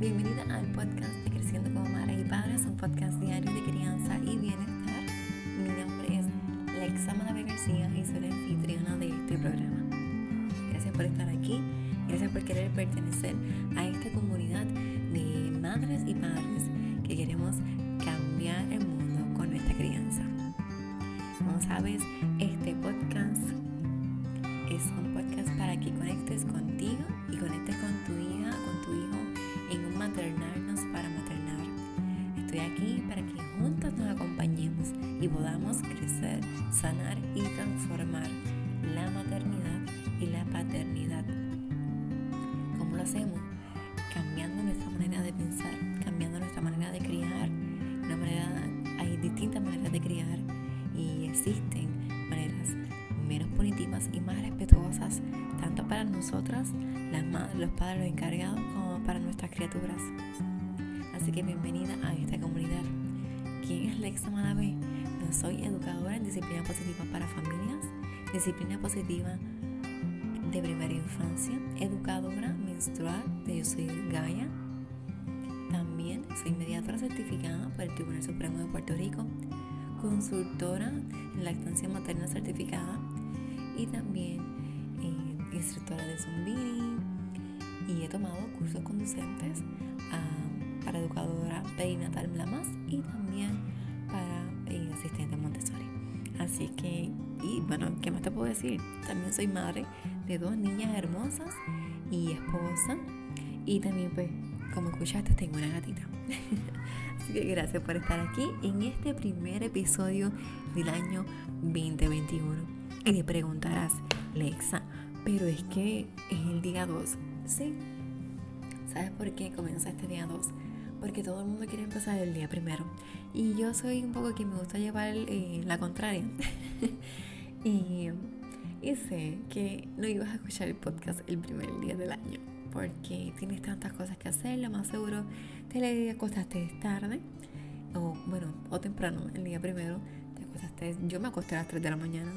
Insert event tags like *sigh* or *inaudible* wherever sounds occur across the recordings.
Bienvenida al podcast de Creciendo como Madres y Padres, un podcast diario de crianza y bienestar. Mi nombre es Lexa Madave García y soy la anfitriona de este programa. Gracias por estar aquí, gracias por querer pertenecer a esta comunidad de madres y padres que queremos cambiar el mundo con nuestra crianza. Como sabes, este podcast es un podcast para que conectes contigo y conectes con tu hija, con tu hijo en un maternarnos para maternar. Estoy aquí para que juntas nos acompañemos y podamos crecer, sanar y transformar la maternidad y la paternidad. ¿Cómo lo hacemos? Cambiando nuestra manera de pensar, cambiando nuestra manera de criar. Una manera, hay distintas maneras de criar y existen punitivas y más respetuosas, tanto para nosotras, las madres, los padres, los encargados, como para nuestras criaturas. Así que bienvenida a esta comunidad. ¿Quién es Lexa Malavé? No soy educadora en disciplina positiva para familias, disciplina positiva de primera infancia, educadora menstrual de Yo Soy Gaia. También soy mediadora certificada por el Tribunal Supremo de Puerto Rico, consultora en lactancia materna certificada y también eh, instructora de Zumbini y he tomado cursos conducentes uh, para educadora perinatal Blamas y también para eh, asistente Montessori. Así que, y bueno, ¿qué más te puedo decir? También soy madre de dos niñas hermosas y esposa y también pues como escuchaste tengo una gatita. *laughs* Así que gracias por estar aquí en este primer episodio del año 2021. Y te preguntarás, Lexa, pero es que es el día 2. Sí. ¿Sabes por qué comienza este día 2? Porque todo el mundo quiere empezar el día primero. Y yo soy un poco quien me gusta llevar eh, la contraria. *laughs* y, y sé que no ibas a escuchar el podcast el primer día del año. Porque tienes tantas cosas que hacer, lo más seguro te le acostaste tarde. O bueno, o temprano, el día primero. Te acostaste, yo me acosté a las 3 de la mañana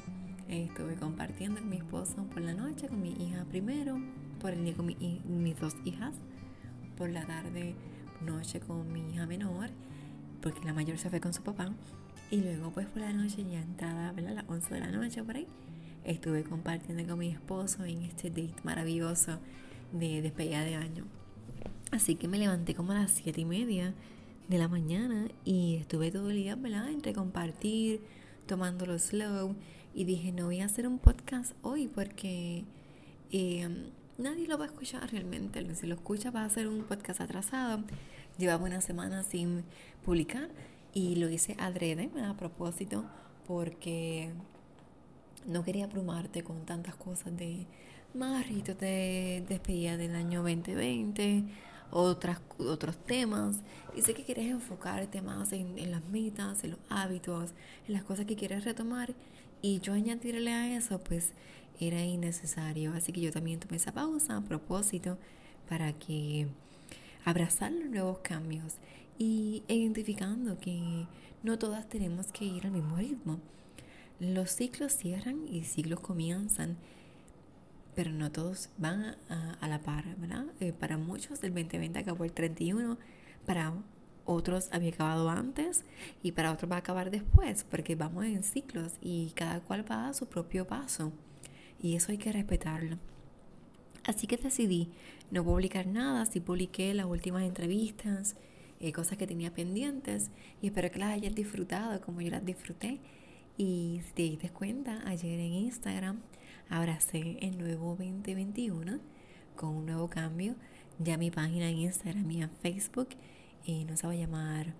Estuve compartiendo con mi esposo por la noche, con mi hija primero, por el día con mi, mis dos hijas, por la tarde, noche con mi hija menor, porque la mayor se fue con su papá, y luego pues por la noche, ya entrada, ¿verdad? A las 11 de la noche por ahí, estuve compartiendo con mi esposo en este date maravilloso de despedida de año. Así que me levanté como a las 7 y media de la mañana y estuve todo el día, ¿verdad? Entre compartir, tomándolo slow y dije, no voy a hacer un podcast hoy porque eh, nadie lo va a escuchar realmente. Si lo escucha va a ser un podcast atrasado. Llevaba una semana sin publicar y lo hice adrede a propósito porque no quería abrumarte con tantas cosas de marritos de despedida del año 2020, otras, otros temas. Y que quieres enfocarte más en, en las metas, en los hábitos, en las cosas que quieres retomar y yo añadirle a eso, pues era innecesario. Así que yo también tomé esa pausa a propósito para que abrazar los nuevos cambios y identificando que no todas tenemos que ir al mismo ritmo. Los ciclos cierran y ciclos comienzan, pero no todos van a, la par, ¿verdad? Eh, para muchos el 2020 acabó el 31, para otros había acabado antes y para otros va a acabar después, porque vamos en ciclos y cada cual va a su propio paso y eso hay que respetarlo. Así que decidí no publicar nada, sí publiqué las últimas entrevistas, eh, cosas que tenía pendientes y espero que las hayas disfrutado como yo las disfruté. Y si te diste cuenta, ayer en Instagram abracé el nuevo 2021 con un nuevo cambio. Ya mi página en Instagram y en Facebook y no se va a llamar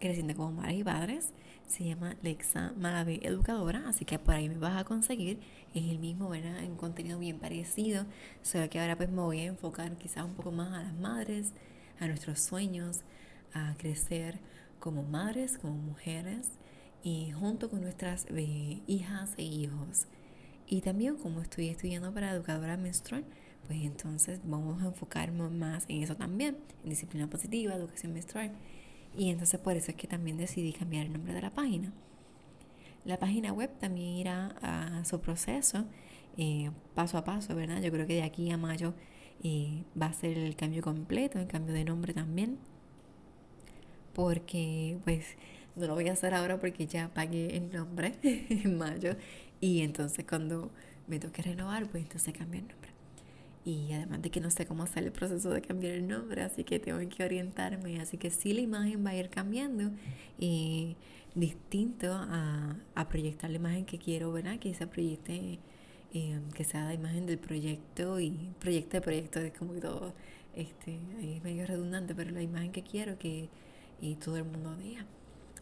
Creciendo como Madres y Padres, se llama Lexa Malavé Educadora, así que por ahí me vas a conseguir. Es el mismo, ¿verdad? En contenido bien parecido, solo que ahora pues me voy a enfocar quizás un poco más a las madres, a nuestros sueños, a crecer como madres, como mujeres y junto con nuestras eh, hijas e hijos. Y también como estoy estudiando para educadora menstrual, pues entonces vamos a enfocarnos más en eso también, en disciplina positiva, educación menstrual. Y entonces por eso es que también decidí cambiar el nombre de la página. La página web también irá a su proceso, eh, paso a paso, ¿verdad? Yo creo que de aquí a mayo y va a ser el cambio completo, el cambio de nombre también. Porque pues no lo voy a hacer ahora porque ya pagué el nombre *laughs* en mayo y entonces cuando me toque renovar pues entonces cambio el nombre. Y además de que no sé cómo hacer el proceso de cambiar el nombre, así que tengo que orientarme. Así que sí, la imagen va a ir cambiando y distinto a, a proyectar la imagen que quiero, ¿verdad? Que se proyecte, eh, que sea la imagen del proyecto y proyecto de proyecto, es como todo, este, es medio redundante, pero la imagen que quiero que y todo el mundo vea.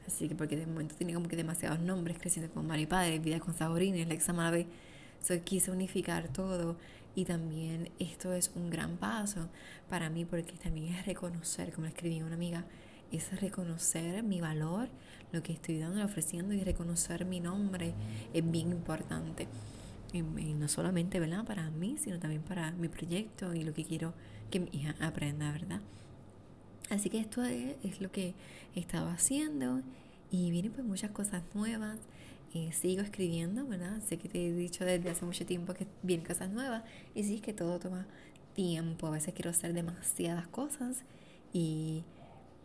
Así que porque de momento tiene como que demasiados nombres, creciendo como Mari Padre, Vida con Saborines, Lexa Mave. So, quise unificar todo y también esto es un gran paso para mí porque también es reconocer, como escribí una amiga, es reconocer mi valor, lo que estoy dando, ofreciendo y reconocer mi nombre es bien importante. Y, no solamente ¿verdad? para mí, sino también para mi proyecto y lo que quiero que mi hija aprenda, ¿verdad? Así que esto es, lo que he estado haciendo y vienen pues muchas cosas nuevas. Eh, sigo escribiendo, ¿verdad? Sé que te he dicho desde hace mucho tiempo que vienen cosas nuevas y sí es que todo toma tiempo. A veces quiero hacer demasiadas cosas y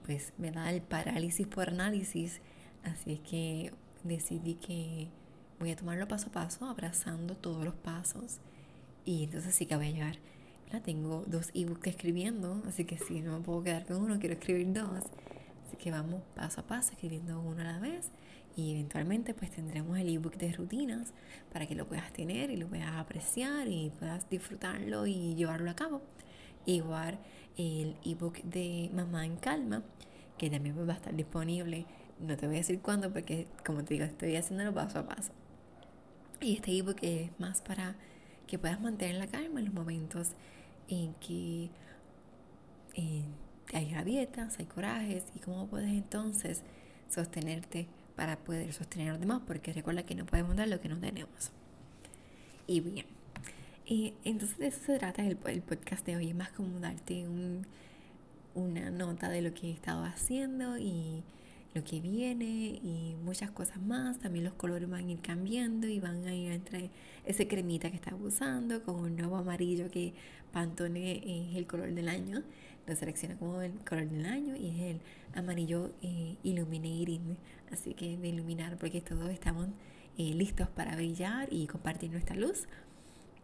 pues me da el parálisis por análisis. Así es que decidí que voy a tomarlo paso a paso, abrazando todos los pasos. Y entonces sí que voy a llevar. La tengo dos ebooks escribiendo, así que si no me puedo quedar con uno, quiero escribir dos. Así que vamos paso a paso, escribiendo uno a la vez y eventualmente pues tendremos el ebook de rutinas para que lo puedas tener y lo puedas apreciar y puedas disfrutarlo y llevarlo a cabo. Igual el ebook de Mamá en Calma, que también va a estar disponible. No te voy a decir cuándo porque como te digo estoy haciéndolo paso a paso. Y este ebook es más para que puedas mantener la calma en los momentos en que eh, hay rabietas, hay corajes y cómo puedes entonces sostenerte para poder sostener a los demás, porque recuerda que no podemos dar lo que no tenemos. Y bien, y entonces de eso se trata el, podcast de hoy, es más como darte un, una nota de lo que he estado haciendo y lo que viene y muchas cosas más. También los colores van a ir cambiando y van a ir entre ese cremita que estás usando con un nuevo amarillo que Pantone es el color del año. Lo selecciona como el color del año y es el amarillo eh, illuminating. Así que de iluminar porque todos estamos eh, listos para brillar y compartir nuestra luz.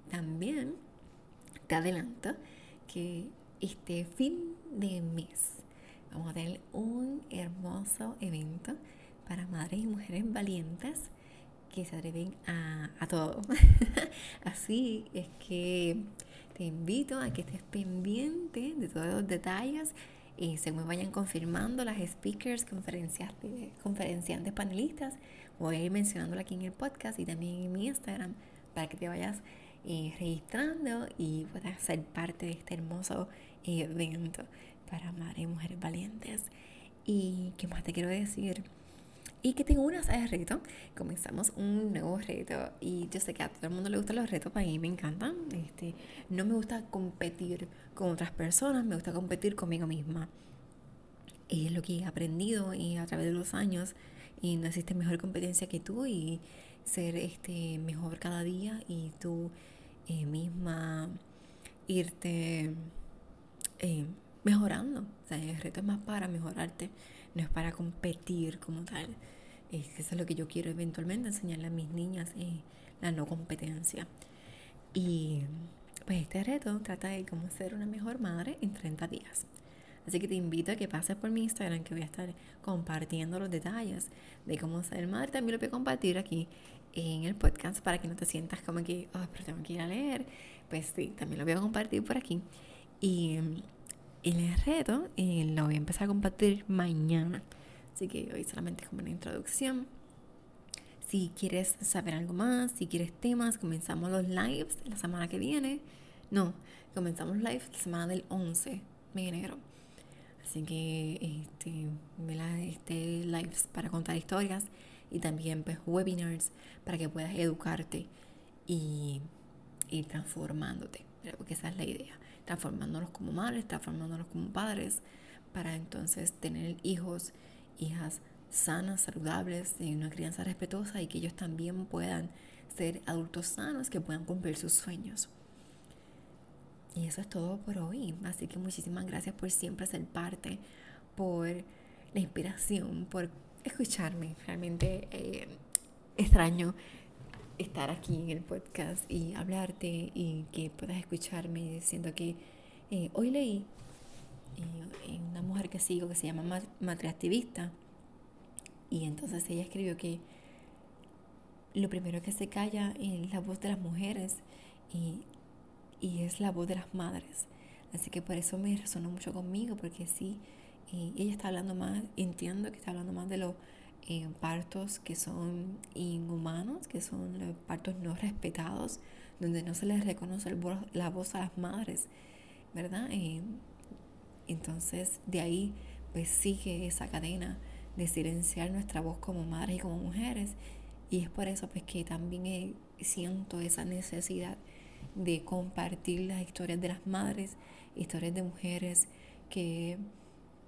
También te adelanto que este fin de mes Vamos a tener un hermoso evento para madres y mujeres valientes que se atreven a, a todo. *laughs* Así es que te invito a que estés pendiente de todos los detalles y se me vayan confirmando las speakers, conferenciantes, conferenciantes panelistas. Voy a ir mencionándola aquí en el podcast y también en mi Instagram para que te vayas eh, registrando y puedas ser parte de este hermoso evento para amar y mujeres valientes. ¿Y qué más te quiero decir? Y que tengo unas de reto. Comenzamos un nuevo reto. Y yo sé que a todo el mundo le gustan los retos, para mí me encantan. Este, no me gusta competir con otras personas, me gusta competir conmigo misma. Y es lo que he aprendido y a través de los años. Y no existe mejor competencia que tú y ser este, mejor cada día y tú eh, misma irte eh, mejorando. O sea, el reto es más para mejorarte, no es para competir como tal. Es eso es lo que yo quiero eventualmente enseñarle a mis niñas, eh, la no competencia. Y pues este reto trata de cómo ser una mejor madre en 30 días. Así que te invito a que pases por mi Instagram, que voy a estar compartiendo los detalles de cómo ser madre. También lo voy a compartir aquí en el podcast para que no te sientas como que, oh, pero tengo que ir a leer. Pues sí, también lo voy a compartir por aquí. Y el reto lo voy a empezar a compartir mañana. Así que hoy solamente es como una introducción. Si quieres saber algo más, si quieres temas, comenzamos los lives la semana que viene. No, comenzamos live la semana del 11 de enero. Así que este, este lives para contar historias y también pues webinars para que puedas educarte y ir transformándote, porque esa es la idea transformándonos como madres, transformándonos como padres, para entonces tener hijos, hijas sanas, saludables, de una crianza respetuosa y que ellos también puedan ser adultos sanos que puedan cumplir sus sueños. y eso es todo por hoy. Así que muchísimas gracias por siempre ser parte, por la inspiración, por escucharme. Realmente eh, extraño estar aquí en el podcast y hablarte y que puedas escucharme. Siento que eh, hoy leí eh, una mujer que sigo que se llama Matriactivista y entonces ella escribió que lo primero que se calla es la voz de las mujeres y, y es la voz de las madres. Así que por eso me resonó mucho conmigo, porque sí, eh, ella está hablando más, entiendo que está hablando más de los eh, partos que son inhumanos, que son los partos no respetados, donde no se les reconoce la voz a las madres, ¿verdad? Eh, entonces de ahí pues sigue esa cadena de silenciar nuestra voz como madres y como mujeres y es por eso pues que también siento esa necesidad de compartir las historias de las madres, historias de mujeres que,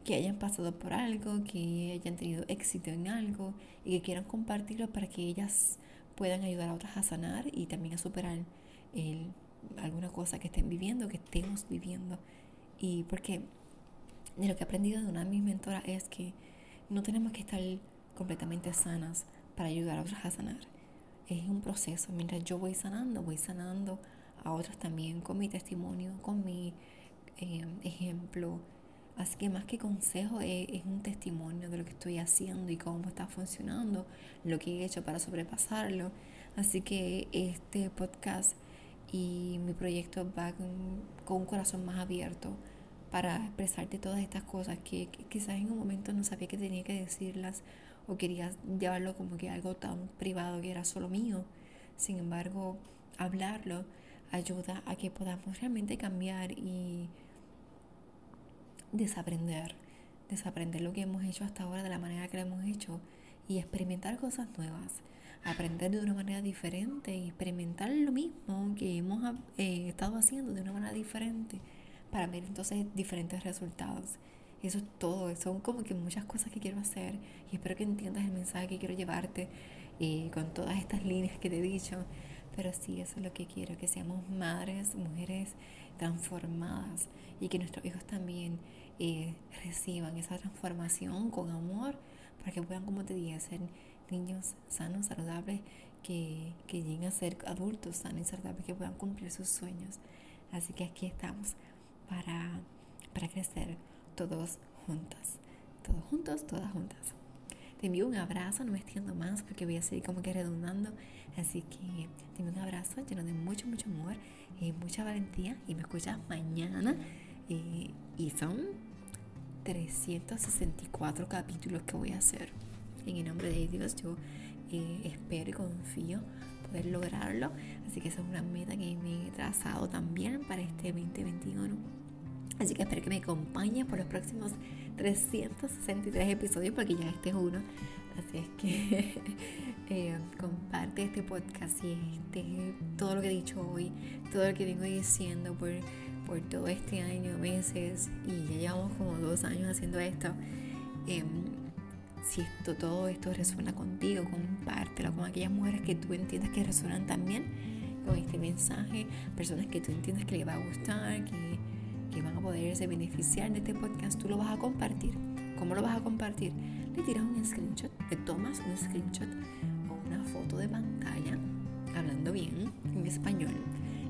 que hayan pasado por algo, que hayan tenido éxito en algo y que quieran compartirlo para que ellas puedan ayudar a otras a sanar y también a superar alguna cosa que estén viviendo, que estemos viviendo. Y porque de lo que he aprendido de una de mis mentoras es que no tenemos que estar completamente sanas para ayudar a otros a sanar. Es un proceso. Mientras yo voy sanando, voy sanando a otros también con mi testimonio, con mi eh, ejemplo. Así que más que consejo es, es, un testimonio de lo que estoy haciendo y cómo está funcionando, lo que he hecho para sobrepasarlo. Así que este podcast y mi proyecto va con, un corazón más abierto para expresarte todas estas cosas que, que quizás en un momento no sabía que tenía que decirlas o quería llevarlo como que algo tan privado que era solo mío. Sin embargo, hablarlo ayuda a que podamos realmente cambiar y desaprender, desaprender lo que hemos hecho hasta ahora de la manera que lo hemos hecho y experimentar cosas nuevas, aprender de una manera diferente y experimentar lo mismo que hemos eh, estado haciendo de una manera diferente para ver entonces diferentes resultados. Eso es todo, son como que muchas cosas que quiero hacer y espero que entiendas el mensaje que quiero llevarte y con todas estas líneas que te he dicho. Pero sí, eso es lo que quiero, que seamos madres, mujeres transformadas y que nuestros hijos también eh, reciban esa transformación con amor para que puedan, como te dije, ser niños sanos, saludables, que, que lleguen a ser adultos sanos y saludables, que puedan cumplir sus sueños. Así que aquí estamos para, para crecer todos juntos. Todos juntos, todas juntas. Te envío un abrazo, no me extiendo más porque voy a seguir como que redundando. Así que te envío un abrazo lleno de mucho, mucho amor y mucha valentía. Y me escuchas mañana. y son 364 capítulos que voy a hacer. En el nombre de Dios, yo eh, espero y confío poder lograrlo. Así que esa es una meta que me he trazado también para este 2021 Así que espero que me acompañes por los próximos 363 episodios, porque ya este es uno. Así es que *laughs* eh, comparte este podcast y este, todo lo que he dicho hoy, todo lo que vengo diciendo por, por todo este año, meses, y ya llevamos como dos años haciendo esto. Em, si esto, todo esto resuena contigo, compártelo con aquellas mujeres que tú entiendas que resuenan también con este mensaje, personas que tú entiendas que les va a gustar, que van a poderse beneficiar de este podcast, tú lo vas a compartir. ¿Cómo lo vas a compartir? Le tiras un screenshot, te tomas un screenshot o una foto de pantalla, hablando bien en español,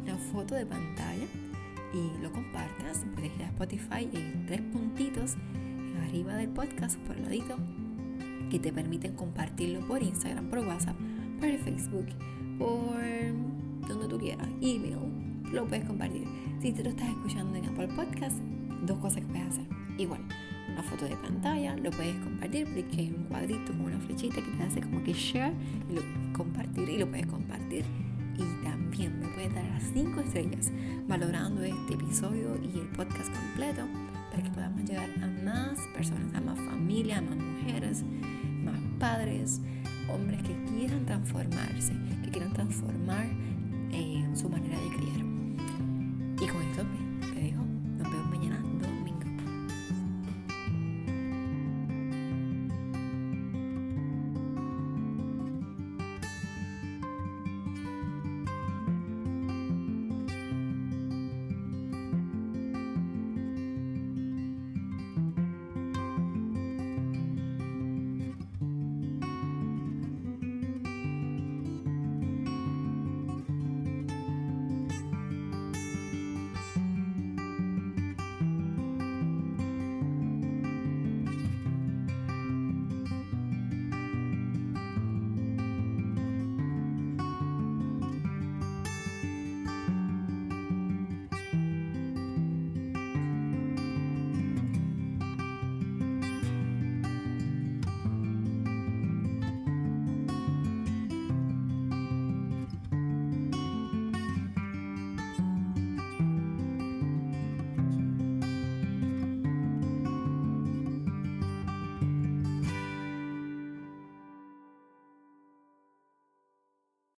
la foto de pantalla y lo compartas. Puedes ir a Spotify y tres puntitos arriba del podcast, por el ladito, que te permiten compartirlo por Instagram, por WhatsApp, por Facebook, por donde tú quieras, email, lo puedes compartir. Si te lo estás escuchando en Apple Podcast, dos cosas que puedes hacer. Igual, una foto de pantalla, lo puedes compartir porque hay un cuadrito con una flechita que te hace como que share y lo compartir y lo puedes compartir. Y también me puedes dar las 5 estrellas valorando este episodio y el podcast completo para que podamos llegar a más personas, a más familias, a más mujeres, más padres, hombres que quieran transformarse, que quieran transformar eh, su manera de criar.